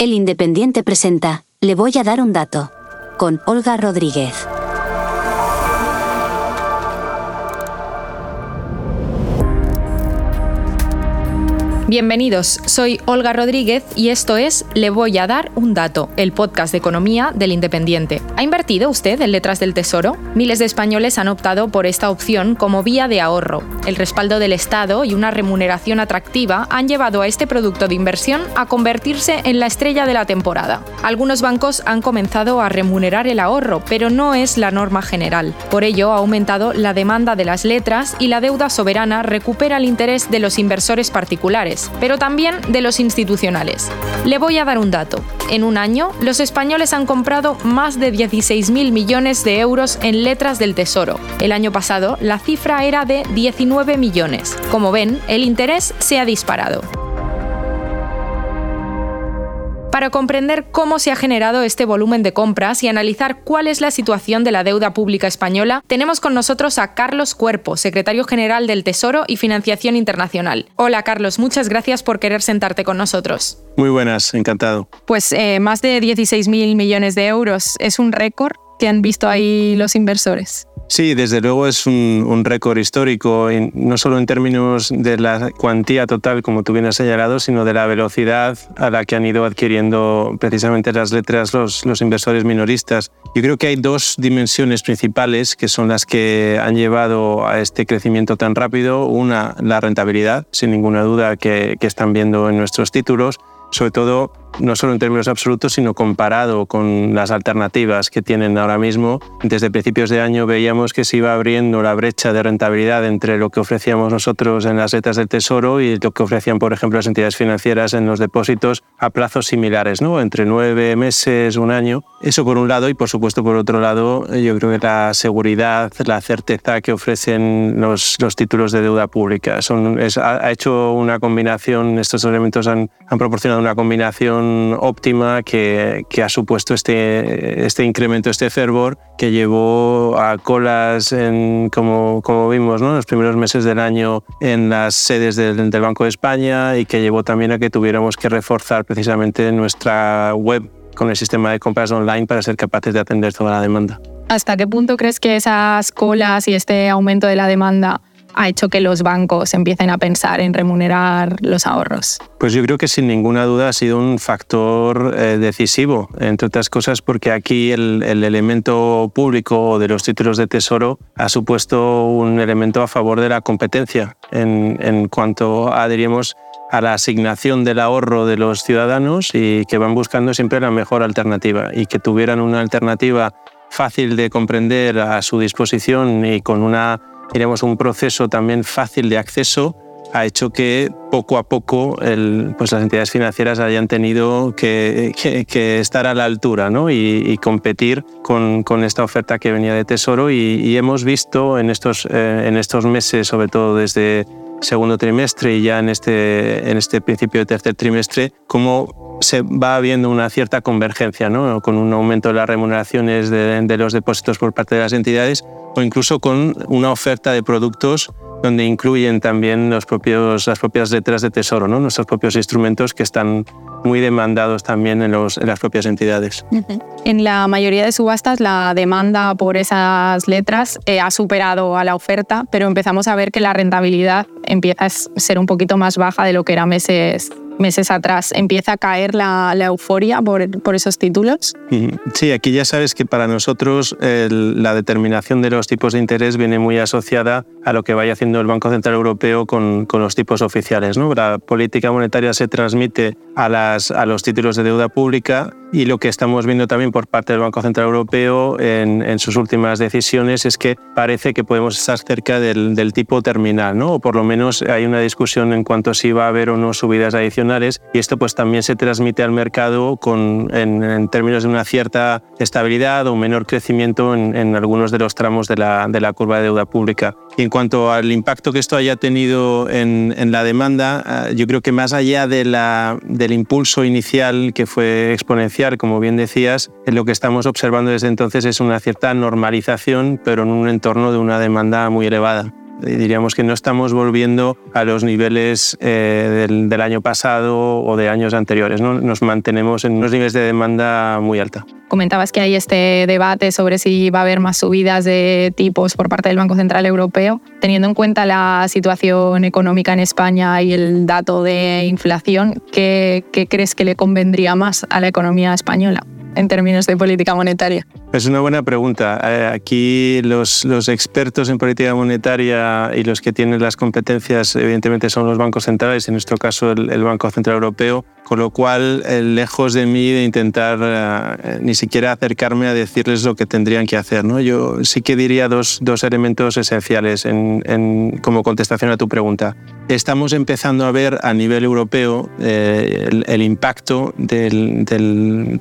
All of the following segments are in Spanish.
El Independiente presenta, le voy a dar un dato. Con Olga Rodríguez. Bienvenidos, soy Olga Rodríguez y esto es Le voy a dar un dato, el podcast de economía del Independiente. ¿Ha invertido usted en letras del Tesoro? Miles de españoles han optado por esta opción como vía de ahorro. El respaldo del Estado y una remuneración atractiva han llevado a este producto de inversión a convertirse en la estrella de la temporada. Algunos bancos han comenzado a remunerar el ahorro, pero no es la norma general. Por ello ha aumentado la demanda de las letras y la deuda soberana recupera el interés de los inversores particulares pero también de los institucionales. Le voy a dar un dato. En un año, los españoles han comprado más de 16.000 millones de euros en letras del Tesoro. El año pasado, la cifra era de 19 millones. Como ven, el interés se ha disparado. Para comprender cómo se ha generado este volumen de compras y analizar cuál es la situación de la deuda pública española, tenemos con nosotros a Carlos Cuerpo, secretario general del Tesoro y Financiación Internacional. Hola Carlos, muchas gracias por querer sentarte con nosotros. Muy buenas, encantado. Pues eh, más de 16.000 millones de euros es un récord que han visto ahí los inversores. Sí, desde luego es un, récord histórico, no solo en términos de la cuantía total, como tú bien has señalado, sino de la velocidad a la que han ido adquiriendo precisamente las letras los, los inversores minoristas. Yo creo que hay dos dimensiones principales que son las que han llevado a este crecimiento tan rápido. Una, la rentabilidad, sin ninguna duda, que, que están viendo en nuestros títulos sobre todo no solo en términos absolutos, sino comparado con las alternativas que tienen ahora mismo. Desde principios de año veíamos que se iba abriendo la brecha de rentabilidad entre lo que ofrecíamos nosotros en las letras del Tesoro y lo que ofrecían, por ejemplo, las entidades financieras en los depósitos a plazos similares, ¿no? entre nueve meses, un año. Eso por un lado y, por supuesto, por otro lado, yo creo que la seguridad, la certeza que ofrecen los, los títulos de deuda pública. Son, ha, hecho una combinación, estos elementos han, han proporcionado una combinación óptima que, ha supuesto este, este incremento, este fervor que llevó a colas, como, vimos ¿no? los primeros meses del año en las sedes del Banco de España y que llevó también a que tuviéramos que reforzar precisamente nuestra web con el sistema de compras online para ser capaces de atender toda la demanda. ¿Hasta qué punto crees que esas colas y este aumento de la demanda ha hecho que los bancos empiecen a pensar en remunerar los ahorros? Pues yo creo que sin ninguna duda ha sido un factor eh, decisivo, entre otras cosas porque aquí el, elemento público de los títulos de tesoro ha supuesto un elemento a favor de la competencia en, en cuanto adherimos a la asignación del ahorro de los ciudadanos y que van buscando siempre la mejor alternativa y que tuvieran una alternativa fácil de comprender a su disposición y con una un proceso también fácil de acceso ha hecho que poco a poco pues las entidades financieras hayan tenido que, estar a la altura ¿no? y, competir con, esta oferta que venía de Tesoro y, hemos visto en eh, en estos meses, sobre todo desde segundo trimestre y ya en este, en este principio de tercer trimestre, cómo se va habiendo una cierta convergencia ¿no? con un aumento de las remuneraciones de los depósitos por parte de las entidades o incluso con una oferta de productos donde incluyen también los propios, las propias letras de tesoro, ¿no? nuestros propios instrumentos que están muy demandados también en, las propias entidades. En la mayoría de subastas la demanda por esas letras eh, ha superado a la oferta, pero empezamos a ver que la rentabilidad empieza a ser un poquito más baja de lo que era meses meses atrás. ¿Empieza a caer la, euforia por, por, esos títulos? Sí, aquí ya sabes que para nosotros la determinación de los tipos de interés viene muy asociada a lo que vaya haciendo el Banco Central Europeo con, con los tipos oficiales. ¿no? La política monetaria se transmite a, las, a los títulos de deuda pública y lo que estamos viendo también por parte del Banco Central Europeo en, en sus últimas decisiones es que parece que podemos estar cerca del, del, tipo terminal, ¿no? o por lo menos hay una discusión en cuanto a si va a haber o no subidas adicionales y esto pues también se transmite al mercado con, en, en términos de una cierta estabilidad o menor crecimiento en, en algunos de los tramos de la, de la, curva de deuda pública. Y en cuanto al impacto que esto haya tenido en, en la demanda, ah, yo creo que más allá de la, del impulso inicial que fue exponencial, como bien decías, lo que estamos observando desde entonces es una cierta normalización, pero en un entorno de una demanda muy elevada. Diríamos que no estamos volviendo a los niveles eh, del, año pasado o de años anteriores. ¿no? Nos mantenemos en unos niveles de demanda muy alta. Comentabas que hay este debate sobre si va a haber más subidas de tipos por parte del Banco Central Europeo. Teniendo en cuenta la situación económica en España y el dato de inflación, ¿qué, qué crees que le convendría más a la economía española? En términos de política monetaria? Es una buena pregunta. Eh, aquí los, expertos en política monetaria y los que tienen las competencias, evidentemente, son los bancos centrales, en nuestro caso el, Banco Central Europeo, con lo cual, eh, lejos de mí de intentar eh, ni siquiera acercarme a decirles lo que tendrían que hacer. Yo sí que diría dos, elementos esenciales en, en, como contestación a tu pregunta. Estamos empezando a ver a nivel europeo el, impacto de,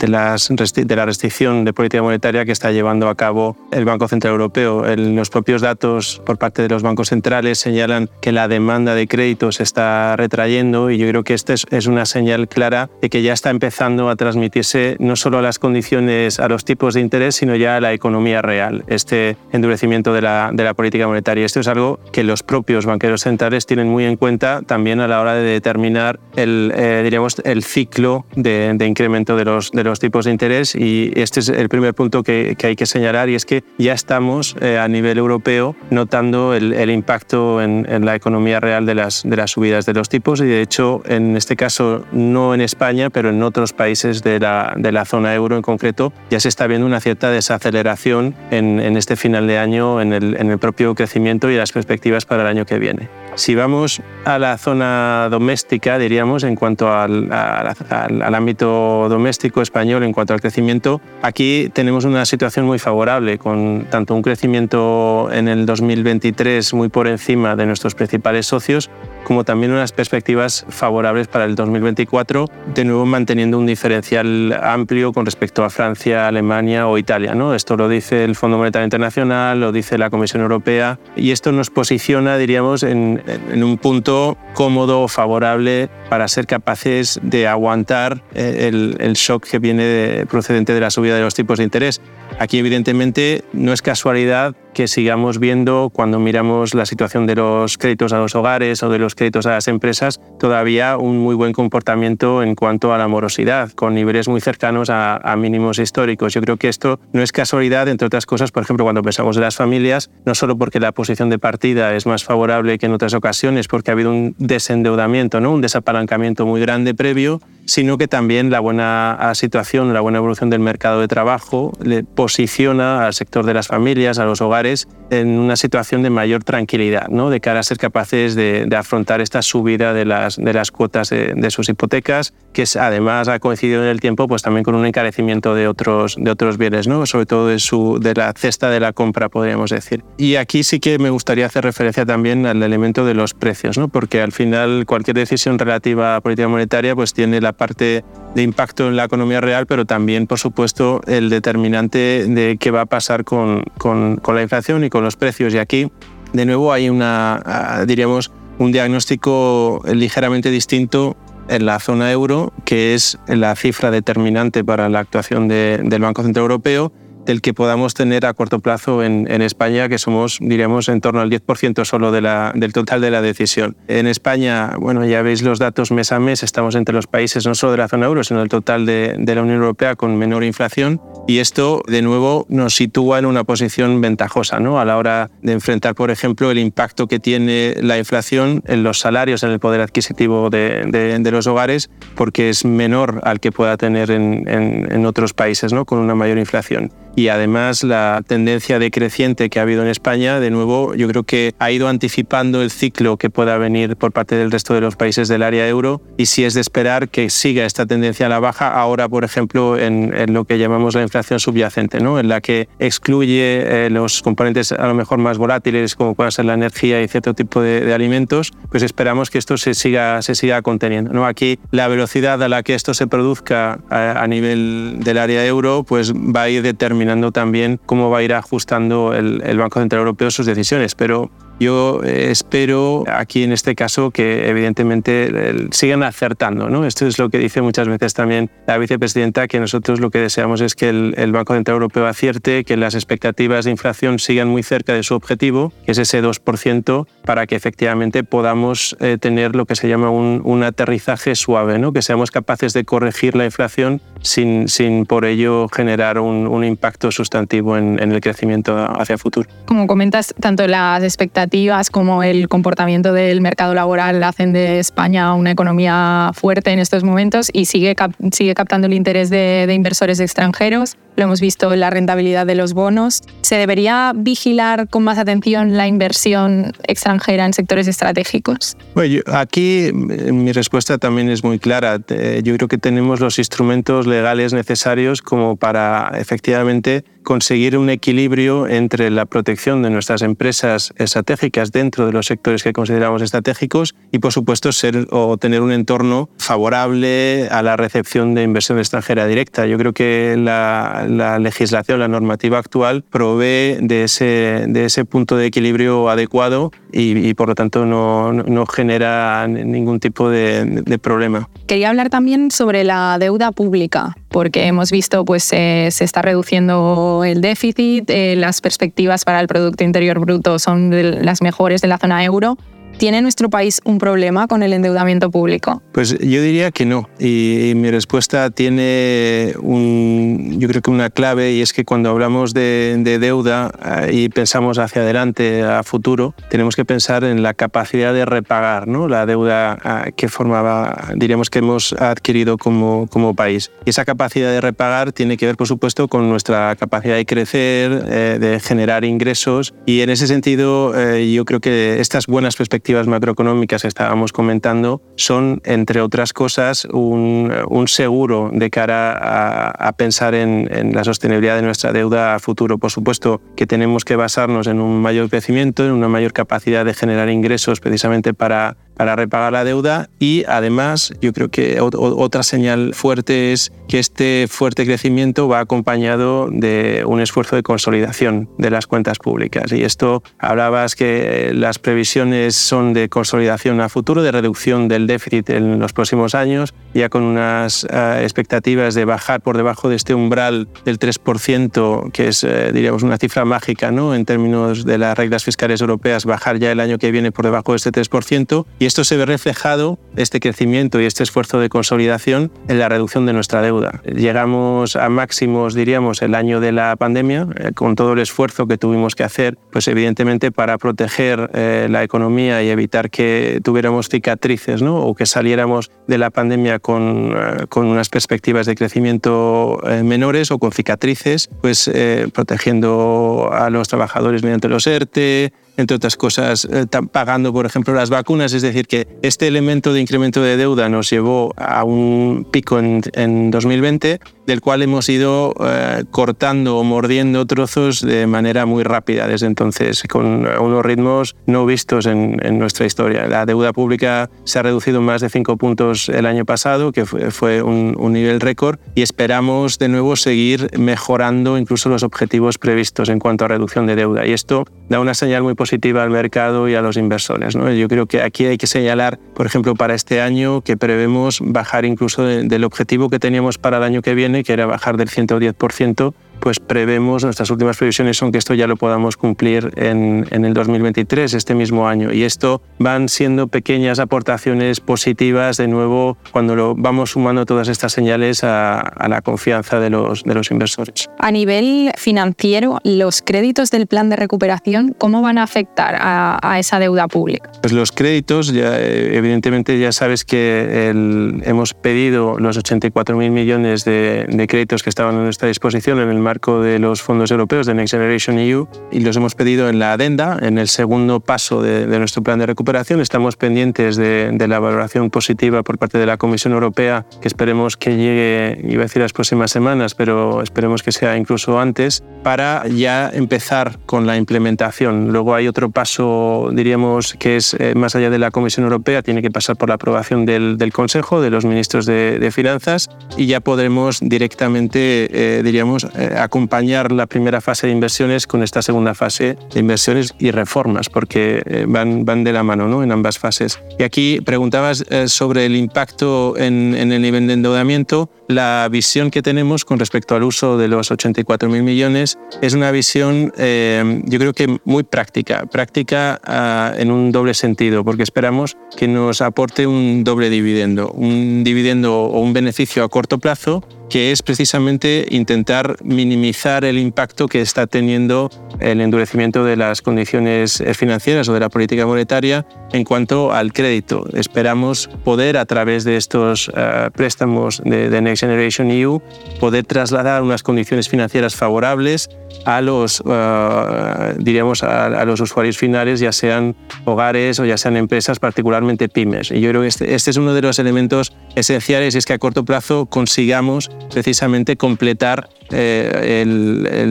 las, de la restricción de política monetaria que está llevando a cabo el Banco Central Europeo. El, los propios datos por parte de los bancos centrales señalan que la demanda de créditos se está retrayendo y yo creo que esta es, es una señal clara de que ya está empezando a transmitirse no solo a las condiciones, a los tipos de interés, sino ya a la economía real, este endurecimiento de la, de la política monetaria. Esto es algo que los propios banqueros centrales tienen muy en cuenta también a la hora de determinar el, eh, diríamos, el ciclo de, de, incremento de los, de los tipos de interés y este es el primer punto que, hay que señalar y es que ya estamos eh, a nivel europeo notando el, impacto en, la economía real de las, de subidas de los tipos y de hecho en este caso no en España, pero en otros países de la, zona euro en concreto, ya se está viendo una cierta desaceleración en, este final de año en el propio crecimiento y las perspectivas para el año que viene. Si vamos a la zona doméstica, diríamos, en cuanto al, al, al, ámbito doméstico español, en cuanto al crecimiento, aquí tenemos una situación muy favorable, con tanto un crecimiento en el 2023 muy por encima de nuestros principales socios, como también unas perspectivas favorables para el 2024, de nuevo manteniendo un diferencial amplio con respecto a Francia, Alemania o Italia. ¿no? Esto lo dice el Fondo Monetario Internacional, lo dice la Comisión Europea y esto nos posiciona, diríamos, en, en un punto cómodo, favorable para ser capaces de aguantar eh, el, el shock que viene de, procedente de la subida de los tipos de interés. Aquí evidentemente no es casualidad que sigamos viendo cuando miramos la situación de los créditos a los hogares o de los créditos a las empresas todavía un muy buen comportamiento en cuanto a la morosidad, con niveles muy cercanos a, a mínimos históricos. Yo creo que esto no es casualidad, entre otras cosas, por ejemplo, cuando pensamos en las familias, no solo porque la posición de partida es más favorable que en otras ocasiones, porque ha habido un desendeudamiento, ¿no? un desapalancamiento muy grande previo, sino que también la buena situación, la buena evolución del mercado de trabajo le posiciona al sector de las familias, a los hogares, en una situación de mayor tranquilidad, ¿no? de cara a ser capaces de, de afrontar esta subida de las, de las cuotas de, de, sus hipotecas, que es, además ha coincidido en el tiempo pues, también con un encarecimiento de otros, de otros bienes, ¿no? sobre todo de, su, de la cesta de la compra, podríamos decir. Y aquí sí que me gustaría hacer referencia también al elemento de los precios, ¿no? porque al final cualquier decisión relativa a política monetaria pues, tiene la parte de impacto en la economía real, pero también, por supuesto, el determinante de qué va a pasar con, con, la inflación y con los precios. Y aquí, de nuevo, hay una, diríamos, un diagnóstico ligeramente distinto en la zona euro, que es la cifra determinante para la actuación de, del Banco Central Europeo del que podamos tener a corto plazo en, en España, que somos, diríamos, en torno al 10% solo de la, del total de la decisión. En España, bueno, ya veis los datos mes a mes, estamos entre los países no solo de la zona euro, sino del total de, de la Unión Europea con menor inflación. Y esto, de nuevo, nos sitúa en una posición ventajosa ¿no? a la hora de enfrentar, por ejemplo, el impacto que tiene la inflación en los salarios, en el poder adquisitivo de, de, de los hogares, porque es menor al que pueda tener en, en, en otros países ¿no? con una mayor inflación y además la tendencia decreciente que ha habido en España, de nuevo, yo creo que ha ido anticipando el ciclo que pueda venir por parte del resto de los países del área euro y si es de esperar que siga esta tendencia a la baja ahora, por ejemplo, en, en lo que llamamos la inflación subyacente, ¿no? en la que excluye eh, los componentes a lo mejor más volátiles como pueda ser la energía y cierto tipo de, de alimentos, pues esperamos que esto se siga, se siga conteniendo. ¿no? Aquí la velocidad a la que esto se produzca a, a nivel del área euro pues va a ir determinando también cómo va a ir ajustando el, el Banco Central Europeo sus decisiones. Pero yo eh, espero aquí en este caso que evidentemente sigan acertando. ¿no? Esto es lo que dice muchas veces también la vicepresidenta, que nosotros lo que deseamos es que el, Banco Central Europeo acierte, que las expectativas de inflación sigan muy cerca de su objetivo, que es ese 2%, para que efectivamente podamos eh, tener lo que se llama un, aterrizaje suave, ¿no? que seamos capaces de corregir la inflación sin, sin por ello generar un, un impacto sustantivo en, en, el crecimiento hacia el futuro. Como comentas, tanto las expectativas como el comportamiento del mercado laboral hacen de España una economía fuerte en estos momentos y sigue, sigue captando el interés de, inversores extranjeros. Lo hemos visto en la rentabilidad de los bonos. ¿Se debería vigilar con más atención la inversión extranjera en sectores estratégicos? Bueno, aquí mi respuesta también es muy clara. Yo creo que tenemos los instrumentos legales necesarios como para efectivamente conseguir un equilibrio entre la protección de nuestras empresas estratégicas dentro de los sectores que consideramos estratégicos y, por supuesto, ser o tener un entorno favorable a la recepción de inversión extranjera directa. Yo creo que la, la legislación, la normativa actual provee de ese, de ese punto de equilibrio adecuado y, por lo tanto no, no, genera ningún tipo de, problema. Quería hablar también sobre la deuda pública, porque hemos visto pues se está reduciendo el déficit, eh, las perspectivas para el Producto Interior Bruto son las mejores de la zona euro. ¿Tiene nuestro país un problema con el endeudamiento público? Pues yo diría que no. Y, mi respuesta tiene un, yo creo que una clave y es que cuando hablamos de, de deuda eh, y pensamos hacia adelante, a futuro, tenemos que pensar en la capacidad de repagar ¿no? la deuda eh, que formaba, diríamos que hemos adquirido como, como país. Y esa capacidad de repagar tiene que ver, por supuesto, con nuestra capacidad de crecer, eh, de generar ingresos. Y en ese sentido, yo creo que estas buenas perspectivas macroeconómicas que estábamos comentando son, entre otras cosas, un, seguro de cara a, a pensar en, en, la sostenibilidad de nuestra deuda a futuro. Por supuesto que tenemos que basarnos en un mayor crecimiento, en una mayor capacidad de generar ingresos precisamente para para repagar la deuda y además yo creo que otra señal fuerte es que este fuerte crecimiento va acompañado de un esfuerzo de consolidación de las cuentas públicas y esto hablabas que las previsiones son de consolidación a futuro, de reducción del déficit en los próximos años, ya con unas uh, expectativas de bajar por debajo de este umbral del 3%, que es, uh, diríamos, una cifra mágica ¿no? en términos de las reglas fiscales europeas, bajar ya el año que viene por debajo de este 3%. Y esto se ve reflejado, este crecimiento y este esfuerzo de consolidación, en la reducción de nuestra deuda. Llegamos a máximos, diríamos, el año de la pandemia, eh, con todo el esfuerzo que tuvimos que hacer, pues evidentemente para proteger eh, la economía y evitar que tuviéramos cicatrices, ¿no? o que saliéramos de la pandemia con, eh, con unas perspectivas de crecimiento menores o con cicatrices, pues protegiendo a los trabajadores mediante los ERTE, entre otras cosas, eh, pagando, por ejemplo, las vacunas. Es decir, que este elemento de incremento de deuda nos llevó a un pico en, en 2020, del cual hemos ido eh, cortando o mordiendo trozos de manera muy rápida desde entonces, con unos ritmos no vistos en, en nuestra historia. La deuda pública se ha reducido más de cinco puntos el año pasado, que fue, fue un, un nivel récord, y esperamos de nuevo seguir mejorando incluso los objetivos previstos en cuanto a reducción de deuda. Y esto da una señal muy positiva al mercado y a los inversores. ¿no? Yo creo que aquí hay que señalar, por ejemplo, para este año que prevemos bajar incluso de, del objetivo que teníamos para el año que viene, que era bajar del 110%, pues prevemos, nuestras últimas previsiones son que esto ya lo podamos cumplir en, en, el 2023, este mismo año. Y esto van siendo pequeñas aportaciones positivas, de nuevo, cuando lo vamos sumando todas estas señales a, a la confianza de los, de los inversores. A nivel financiero, los créditos del plan de recuperación, ¿cómo van a afectar a, a esa deuda pública? Pues los créditos, ya, evidentemente ya sabes que el, hemos pedido los 84.000 millones de, de créditos que estaban a nuestra disposición en el marco de los fondos europeos de Next Generation EU y los hemos pedido en la adenda, en el segundo paso de, de nuestro plan de recuperación. Estamos pendientes de, de, la valoración positiva por parte de la Comisión Europea, que esperemos que llegue, iba a decir las próximas semanas, pero esperemos que sea incluso antes, para ya empezar con la implementación. Luego hay otro paso, diríamos, que es eh, más allá de la Comisión Europea, tiene que pasar por la aprobación del, del Consejo, de los ministros de, de Finanzas, y ya podremos directamente, eh, diríamos, eh, acompañar la primera fase de inversiones con esta segunda fase de inversiones y reformas, porque eh, van, van de la mano ¿no? en ambas fases. Y aquí preguntabas eh, sobre el impacto en, en, el nivel de endeudamiento. La visión que tenemos con respecto al uso de los 84.000 millones es una visión, yo creo que muy práctica, práctica ah, en un doble sentido, porque esperamos que nos aporte un doble dividendo, un dividendo o un beneficio a corto plazo que es precisamente intentar minimizar el impacto que está teniendo el endurecimiento de las condiciones financieras o de la política monetaria en cuanto al crédito. Esperamos poder, a través de estos eh, préstamos de, Next Generation EU, poder trasladar unas condiciones financieras favorables a los, uh, diríamos, a, los usuarios finales, ya sean hogares o ya sean empresas, particularmente pymes. Y yo creo que este, este es uno de los elementos esenciales y es que a corto plazo consigamos precisamente completar eh,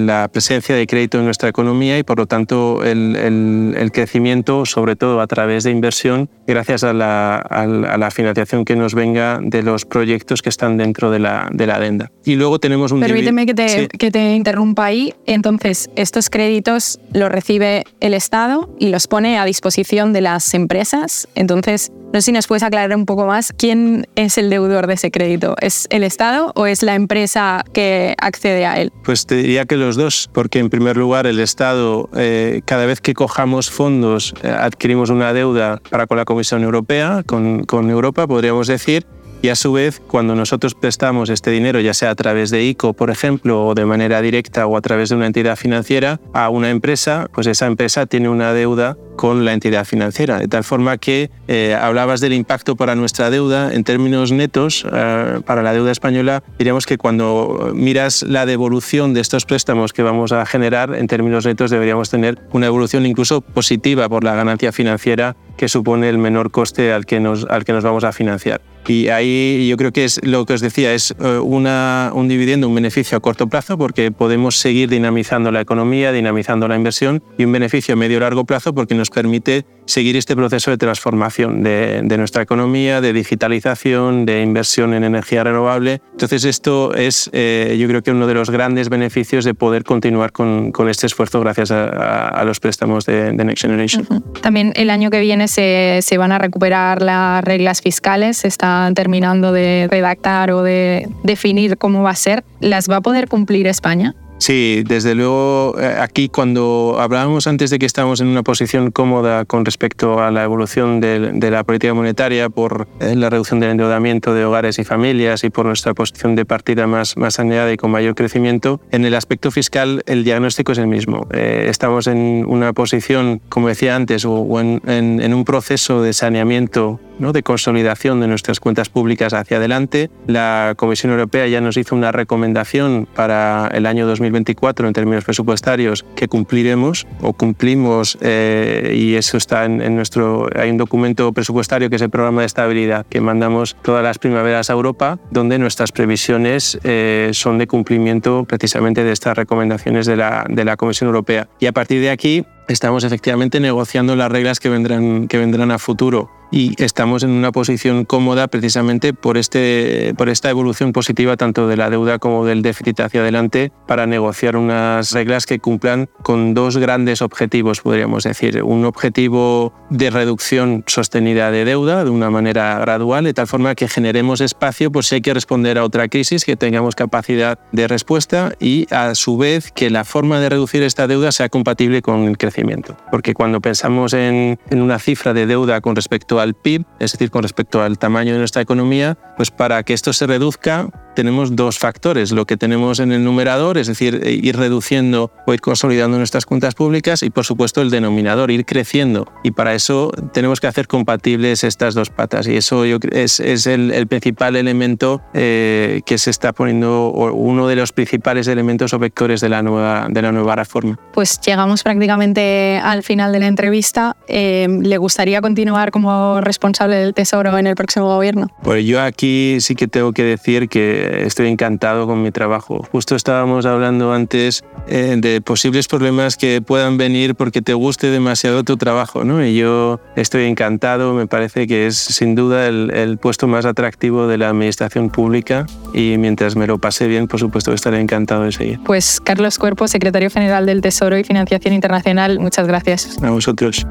la presencia de crédito en nuestra economía y por lo tanto el, crecimiento, sobre todo a través de inversión, gracias a la, financiación que nos venga de los proyectos que están dentro de la, de la adenda. Y luego tenemos un... Permíteme que te, que te interrumpa ahí. Entonces, estos créditos los recibe el Estado y los pone a disposición de las empresas. Entonces, no sé si nos puedes aclarar un poco más quién es el deudor de ese crédito. ¿Es el Estado o es la empresa que accede a él? Pues te diría que los dos, porque en primer lugar el Estado, eh, cada vez que cojamos fondos, eh, adquirimos una deuda para con la Comisión Europea, con, con Europa, podríamos decir, y a su vez, cuando nosotros prestamos este dinero, ya sea a través de ICO, por ejemplo, o de manera directa o a través de una entidad financiera, a una empresa, pues esa empresa tiene una deuda con la entidad financiera. De tal forma que eh, hablabas del impacto para nuestra deuda en términos netos, eh, para la deuda española, diríamos que cuando miras la devolución de estos préstamos que vamos a generar, en términos netos deberíamos tener una evolución incluso positiva por la ganancia financiera que supone el menor coste al que nos, al que nos vamos a financiar. Y ahí yo creo que es lo que os decía, es eh, una, un dividendo, un beneficio a corto plazo, porque podemos seguir dinamizando la economía, dinamizando la inversión, y un beneficio a medio largo plazo, porque nos permite seguir este proceso de transformación de, nuestra economía, de digitalización, de inversión en energía renovable. Entonces esto es, eh, yo creo que uno de los grandes beneficios de poder continuar con, con este esfuerzo gracias a, los préstamos de, Next Generation. También el año que viene se, se, van a recuperar las reglas fiscales, se terminando de redactar o de definir cómo va a ser. ¿Las va a poder cumplir España? Sí, desde luego eh, aquí cuando hablábamos antes de que estamos en una posición cómoda con respecto a la evolución de, la política monetaria por eh, la reducción del endeudamiento de hogares y familias y por nuestra posición de partida más, más saneada y con mayor crecimiento, en el aspecto fiscal el diagnóstico es el mismo. Eh, estamos en una posición, como decía antes, o, en, en un proceso de saneamiento ¿no? de consolidación de nuestras cuentas públicas hacia adelante. La Comisión Europea ya nos hizo una recomendación para el año 2024 en términos presupuestarios que cumpliremos o cumplimos eh, y eso está en, nuestro... Hay un documento presupuestario que es el programa de estabilidad que mandamos todas las primaveras a Europa donde nuestras previsiones eh, son de cumplimiento precisamente de estas recomendaciones de la, de la Comisión Europea. Y a partir de aquí estamos efectivamente negociando las reglas que vendrán, que vendrán a futuro y estamos en una posición cómoda precisamente por, este, por esta evolución positiva tanto de la deuda como del déficit hacia adelante para negociar unas reglas que cumplan con dos grandes objetivos, podríamos decir. Un objetivo de reducción sostenida de deuda de una manera gradual, de tal forma que generemos espacio por si hay que responder a otra crisis, que tengamos capacidad de respuesta y a su vez que la forma de reducir esta deuda sea compatible con el crecimiento. Porque cuando pensamos en, en una cifra de deuda con respecto al PIB, es decir, con respecto al tamaño de nuestra economía, pues para que esto se reduzca tenemos dos factores, lo que tenemos en el numerador, es decir, ir reduciendo o ir consolidando nuestras cuentas públicas y por supuesto el denominador, ir creciendo. Y para eso tenemos que hacer compatibles estas dos patas y eso es, es el, principal elemento eh, que se está poniendo, o uno de los principales elementos o vectores de la nueva, de la nueva reforma. Pues llegamos prácticamente al final de la entrevista. Eh, ¿Le gustaría continuar como responsable del Tesoro en el próximo gobierno? Pues yo aquí sí que tengo que decir que eh, estoy encantado con mi trabajo. Justo estábamos hablando antes eh, de posibles problemas que puedan venir porque te guste demasiado tu trabajo, ¿no? Y yo estoy encantado, me parece que es sin duda el, el puesto más atractivo de la administración pública y mientras me lo pase bien, por supuesto estaré encantado de seguir. Pues Carlos Cuerpo, secretario general del Tesoro y Financiación Internacional, muchas gracias. A vosotros.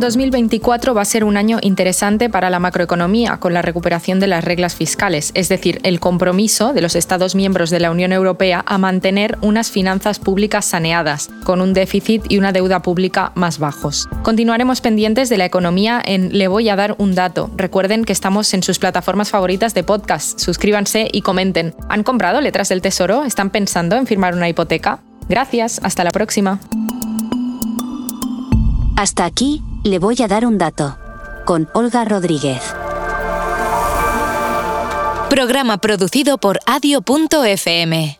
2024 va a ser un año interesante para la macroeconomía con la recuperación de las reglas fiscales, es decir, el compromiso de los Estados miembros de la Unión Europea a mantener unas finanzas públicas saneadas, con un déficit y una deuda pública más bajos. Continuaremos pendientes de la economía en Le voy a dar un dato. Recuerden que estamos en sus plataformas favoritas de podcast. Suscríbanse y comenten. ¿Han comprado letras del Tesoro? ¿Están pensando en firmar una hipoteca? Gracias, hasta la próxima. Hasta aquí le voy a dar un dato. Con Olga Rodríguez. Programa producido por adio.fm.